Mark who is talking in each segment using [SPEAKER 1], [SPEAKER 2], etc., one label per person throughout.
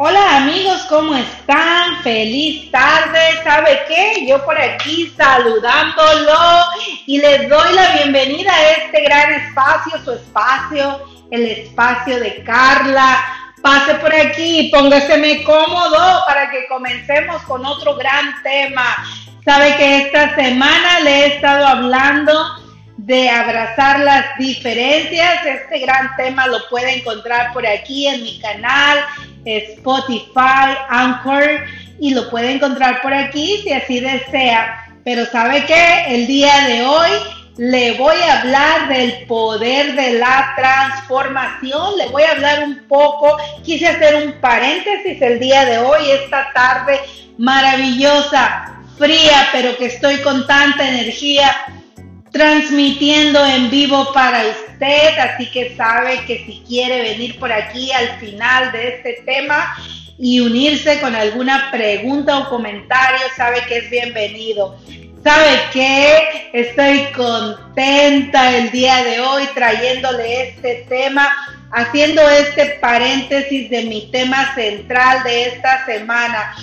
[SPEAKER 1] Hola amigos, ¿cómo están? Feliz tarde. ¿Sabe qué? Yo por aquí saludándolo y les doy la bienvenida a este gran espacio, su espacio, el espacio de Carla. Pase por aquí póngaseme cómodo para que comencemos con otro gran tema. Sabe que esta semana le he estado hablando de abrazar las diferencias. Este gran tema lo puede encontrar por aquí en mi canal, Spotify, Anchor, y lo puede encontrar por aquí si así desea. Pero sabe que el día de hoy le voy a hablar del poder de la transformación. Le voy a hablar un poco, quise hacer un paréntesis el día de hoy, esta tarde maravillosa, fría, pero que estoy con tanta energía transmitiendo en vivo para usted, así que sabe que si quiere venir por aquí al final de este tema y unirse con alguna pregunta o comentario, sabe que es bienvenido. ¿Sabe que Estoy contenta el día de hoy trayéndole este tema, haciendo este paréntesis de mi tema central de esta semana.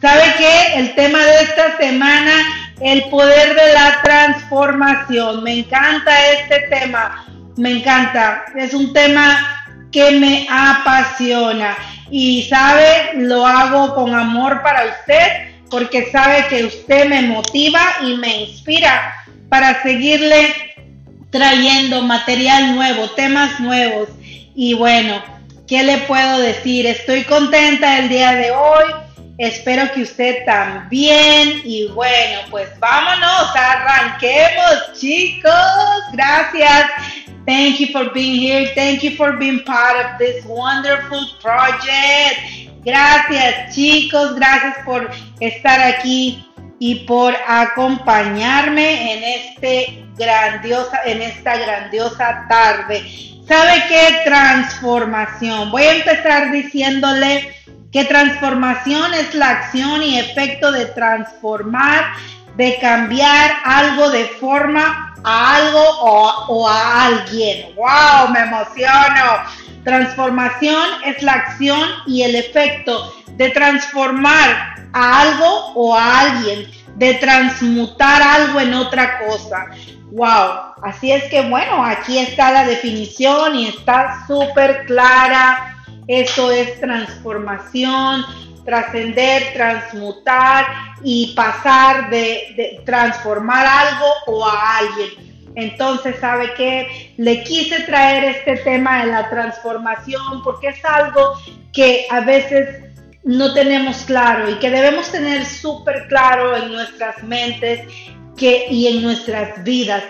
[SPEAKER 1] ¿Sabe qué? El tema de esta semana el poder de la transformación. Me encanta este tema, me encanta. Es un tema que me apasiona y sabe, lo hago con amor para usted porque sabe que usted me motiva y me inspira para seguirle trayendo material nuevo, temas nuevos. Y bueno, ¿qué le puedo decir? Estoy contenta el día de hoy Espero que usted también. Y bueno, pues vámonos, arranquemos, chicos. Gracias. Thank you for being here. Thank you for being part of this wonderful project. Gracias, chicos. Gracias por estar aquí y por acompañarme en este grandiosa en esta grandiosa tarde. ¿Sabe qué transformación? Voy a empezar diciéndole que transformación es la acción y efecto de transformar, de cambiar algo de forma a algo o, a alguien. ¡Wow! Me emociono. Transformación es la acción y el efecto de transformar a algo o a alguien, de transmutar algo en otra cosa. Wow, así es que bueno, aquí está la definición y está súper clara eso es transformación, trascender, transmutar y pasar de, transformar algo o a alguien. Entonces, ¿sabe qué? Le quise traer este tema de la transformación porque es algo que a veces no tenemos claro y que debemos tener súper claro en nuestras mentes que, y en nuestras vidas,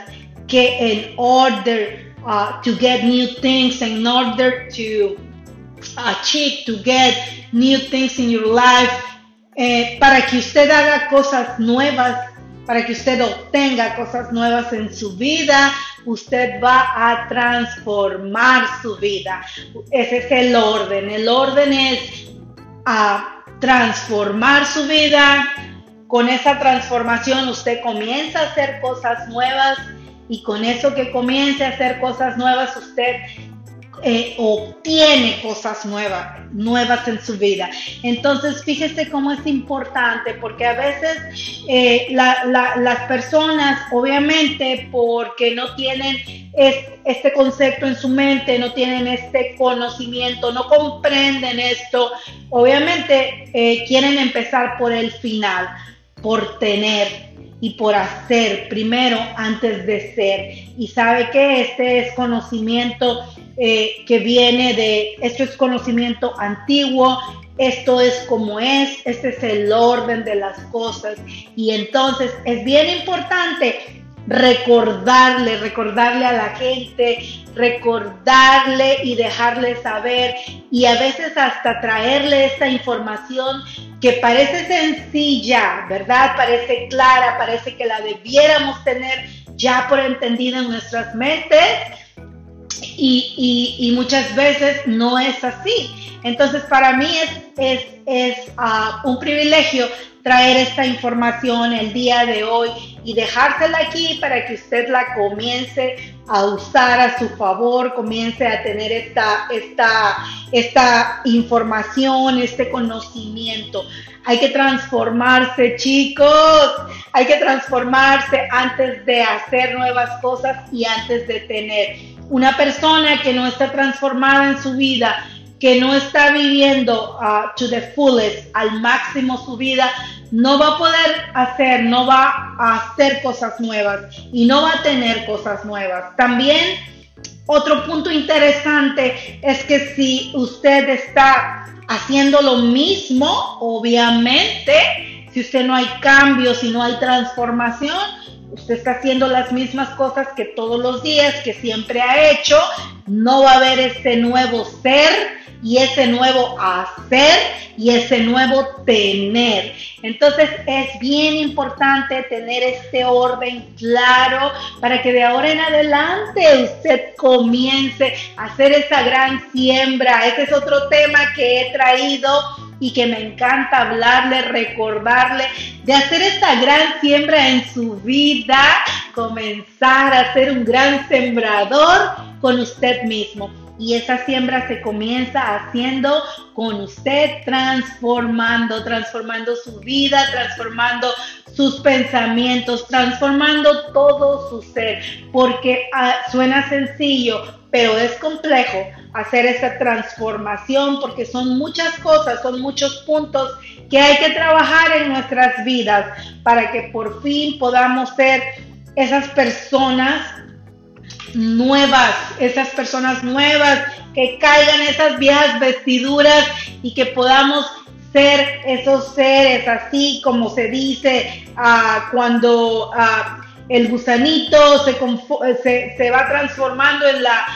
[SPEAKER 1] que en order uh, to get new things, in order to achieve, to get new things in your life, eh, para que usted haga cosas nuevas, para que usted obtenga cosas nuevas en su vida, usted va a transformar su vida. Ese es el orden. El orden es a transformar su vida. Con esa transformación usted comienza a hacer cosas nuevas y con eso que comience a hacer cosas nuevas usted eh, obtiene cosas nuevas, nuevas en su vida. Entonces, fíjese cómo es importante, porque a veces eh, las personas, obviamente, porque no tienen este concepto en su mente, no tienen este conocimiento, no comprenden esto, obviamente eh, quieren empezar por el final, por tener y por hacer primero antes de ser. Y sabe que este es conocimiento eh, que viene de, esto es conocimiento antiguo, esto es como es, este es el orden de las cosas. Y entonces es bien importante recordarle, recordarle a la gente, recordarle y dejarle saber y a veces hasta traerle esta información que parece sencilla, ¿verdad? Parece clara, parece que la debiéramos tener ya por entendida en nuestras mentes y, muchas veces no es así. Entonces, para mí es, es ah, un privilegio traer esta información el día de hoy y dejársela aquí para que usted la comience a usar a su favor, comience a tener esta, esta, esta información, este conocimiento. Hay que transformarse, chicos. Hay que transformarse antes de hacer nuevas cosas y antes de tener. Una persona que no está transformada en su vida, que no está viviendo uh, to the fullest, al máximo su vida, no va a poder hacer, no va a hacer cosas nuevas y no va a tener cosas nuevas. También otro punto interesante es que si usted está haciendo lo mismo, obviamente, si usted no hay cambio, si no hay transformación, usted está haciendo las mismas cosas que todos los días, que siempre ha hecho, no va a haber ese nuevo ser y ese nuevo hacer y ese nuevo tener. Entonces es bien importante tener este orden claro para que de ahora en adelante usted comience a hacer esa gran siembra. Ese es otro tema que he traído y que me encanta hablarle, recordarle, de hacer esta gran siembra en su vida, comenzar a ser un gran sembrador con usted mismo. Y esa siembra se comienza haciendo con usted, transformando, transformando su vida, transformando sus pensamientos, transformando todo su ser. Porque ah, suena sencillo, pero es complejo hacer esa transformación porque son muchas cosas, son muchos puntos que hay que trabajar en nuestras vidas para que por fin podamos ser esas personas nuevas, esas personas nuevas, que caigan esas viejas vestiduras y que podamos ser esos seres así como se dice uh, cuando uh, el gusanito se, se, se, va transformando en la,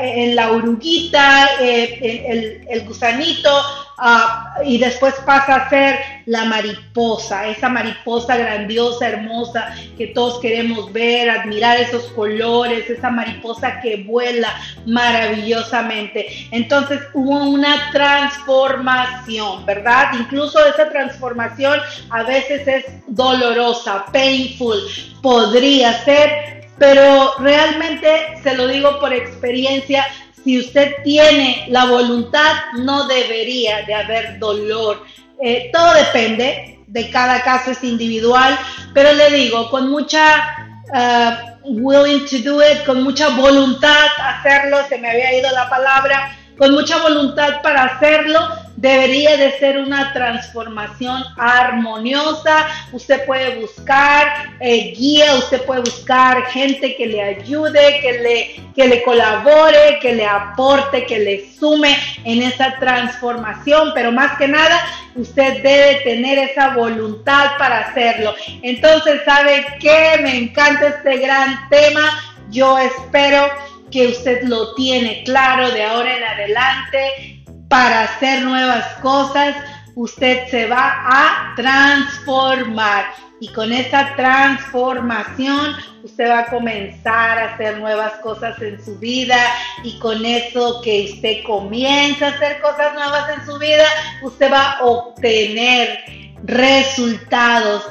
[SPEAKER 1] en la oruguita, eh, el, gusanito uh, y después pasa a ser la mariposa, esa mariposa grandiosa, hermosa, que todos queremos ver, admirar esos colores, esa mariposa que vuela maravillosamente. Entonces hubo una transformación, ¿verdad? Incluso esa transformación a veces es dolorosa, painful, podría ser, pero realmente se lo digo por experiencia, si usted tiene la voluntad, no debería de haber dolor. Eh, todo depende, de cada caso es individual, pero le digo, con mucha uh, willing to do it, con mucha voluntad hacerlo, se me había ido la palabra, con mucha voluntad para hacerlo, debería de ser una transformación armoniosa. Usted puede buscar eh, guía, usted puede buscar gente que le ayude, que le, que le colabore, que le aporte, que le sume en esa transformación, pero más que nada, usted debe tener esa voluntad para hacerlo. Entonces, ¿sabe qué? Me encanta este gran tema. Yo espero que usted lo tiene claro de ahora en adelante para hacer nuevas cosas. Usted se va a transformar y con esa transformación usted va a comenzar a hacer nuevas cosas en su vida y con eso que usted comienza a hacer cosas nuevas en su vida, usted va a obtener resultados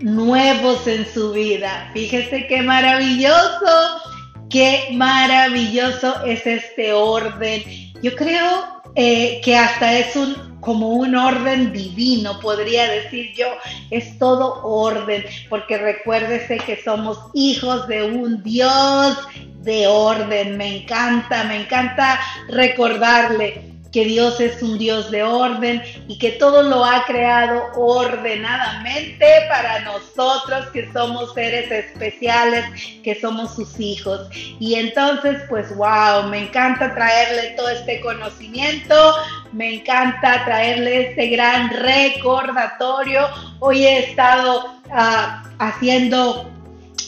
[SPEAKER 1] nuevos en su vida. Fíjese qué maravilloso. Qué maravilloso es este orden. Yo creo eh, que hasta es un como un orden divino, podría decir yo, es todo orden, porque recuérdese que somos hijos de un Dios de orden. Me encanta, me encanta recordarle que Dios es un Dios de orden y que todo lo ha creado ordenadamente para nosotros que somos seres especiales, que somos sus hijos. Y entonces, pues, wow, me encanta traerle todo este conocimiento, me encanta traerle este gran recordatorio. Hoy he estado uh, haciendo,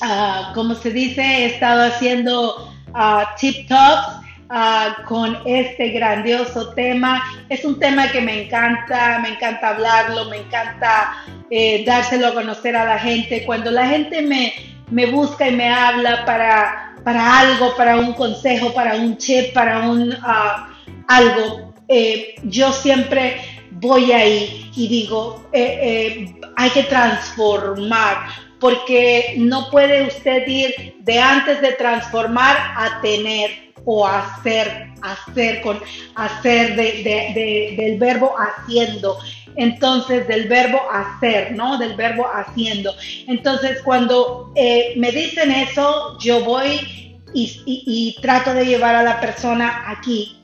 [SPEAKER 1] uh, como se dice, he estado haciendo uh, tip tops Uh, con este grandioso tema. Es un tema que me encanta, me encanta hablarlo, me encanta eh, dárselo a conocer a la gente. Cuando la gente me, me busca y me habla para, para algo, para un consejo, para un chip, para un uh, algo, eh, yo siempre voy ahí y digo, eh, hay que transformar, porque no puede usted ir de antes de transformar a tener o hacer, hacer, con hacer del verbo haciendo. Entonces, del verbo hacer, ¿no? Del verbo haciendo. Entonces, cuando eh, me dicen eso, yo voy y, trato de llevar a la persona aquí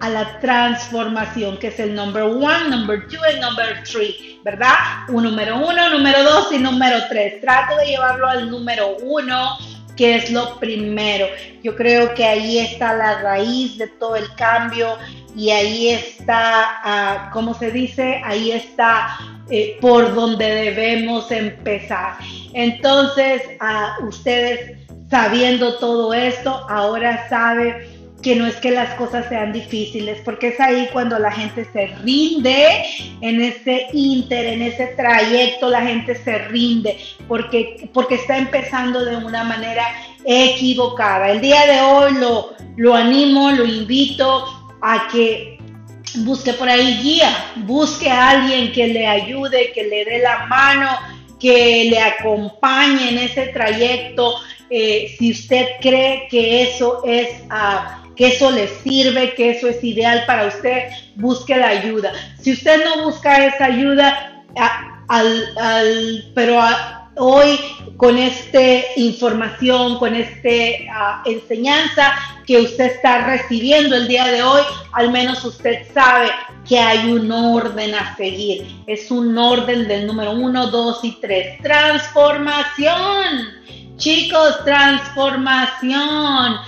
[SPEAKER 1] a la transformación, que es el number one, number two y number three, ¿verdad? Un número uno, número dos y número tres. Trato de llevarlo al número uno que es lo primero. Yo creo que ahí está la raíz de todo el cambio y ahí está, uh, ¿cómo se dice? Ahí está eh, por donde debemos empezar. Entonces, uh, ustedes sabiendo todo esto, ahora saben que no es que las cosas sean difíciles, porque es ahí cuando la gente se rinde en ese inter, en ese trayecto, la gente se rinde, porque, porque está empezando de una manera equivocada. El día de hoy lo, lo animo, lo invito a que busque por ahí guía, busque a alguien que le ayude, que le dé la mano, que le acompañe en ese trayecto. Eh, si usted cree que eso es... que eso le sirve, que eso es ideal para usted, busque la ayuda. Si usted no busca esa ayuda, pero hoy con esta información, con esta enseñanza que usted está recibiendo el día de hoy, al menos usted sabe que hay un orden a seguir. Es un orden del número uno, dos y tres. Transformación. Chicos, transformación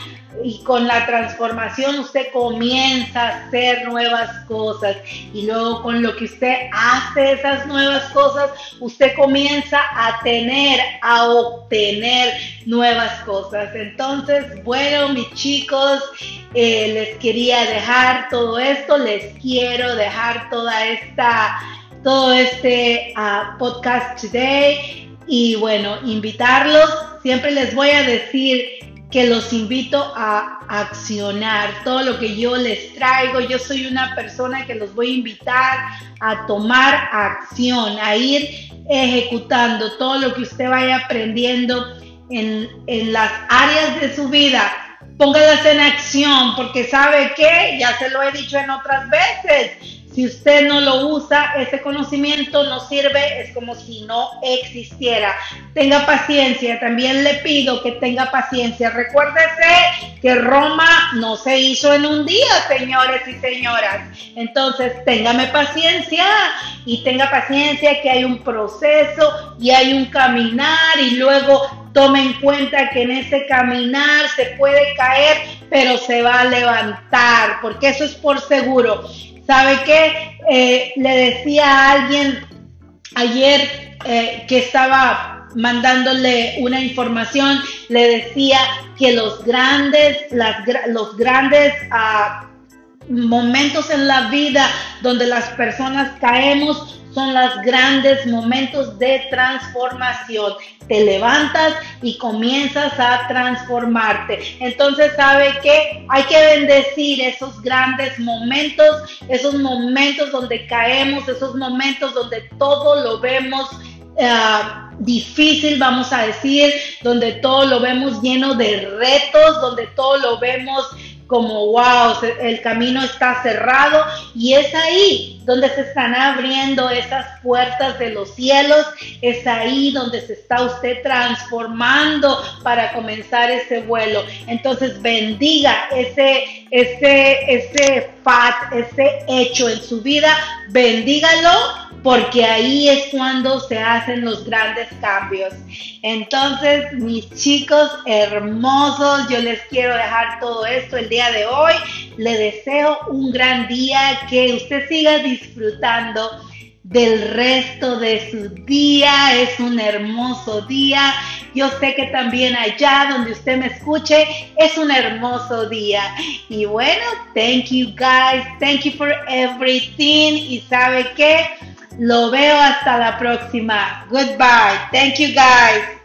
[SPEAKER 1] y con la transformación usted comienza a hacer nuevas cosas y luego con lo que usted hace esas nuevas cosas, usted comienza a tener, a obtener nuevas cosas. Entonces, bueno, mis chicos, eh, les quería dejar todo esto, les quiero dejar toda esta, todo este uh, podcast today y bueno, invitarlos. Siempre les voy a decir que los invito a accionar todo lo que yo les traigo. Yo soy una persona que los voy a invitar a tomar acción, a ir ejecutando todo lo que usted vaya aprendiendo en, las áreas de su vida. Póngalas en acción porque sabe que, ya se lo he dicho en otras veces, si usted no lo usa, ese conocimiento no sirve, es como si no existiera. Tenga paciencia, también le pido que tenga paciencia. Recuérdese que Roma no se hizo en un día, señores y señoras. Entonces, téngame paciencia y tenga paciencia que hay un proceso y hay un caminar y luego tome en cuenta que en ese caminar se puede caer, pero se va a levantar, porque eso es por seguro. ¿Sabe qué? Eh, le decía a alguien ayer eh, que estaba mandándole una información, le decía que los grandes, los grandes ah, momentos en la vida donde las personas caemos son los grandes momentos de transformación. Te levantas y comienzas a transformarte. Entonces, ¿sabe qué? Hay que bendecir esos grandes momentos, esos momentos donde caemos, esos momentos donde todo lo vemos. Eh, difícil, vamos a decir, donde todo lo vemos lleno de retos, donde todo lo vemos como, wow, el camino está cerrado y es ahí donde se están abriendo esas puertas de los cielos, es ahí donde se está usted transformando para comenzar ese vuelo. Entonces bendiga ese, ese, ese fat, ese hecho en su vida, bendígalo porque ahí es cuando se hacen los grandes cambios. Entonces, mis chicos hermosos, yo les quiero dejar todo esto el día de hoy. Le deseo un gran día, que usted siga disfrutando del resto de su día. Es un hermoso día. Yo sé que también allá donde usted me escuche es un hermoso día. Y bueno, thank you guys. Thank you for everything. Y sabe qué? Lo veo hasta la próxima. Goodbye. Thank you guys.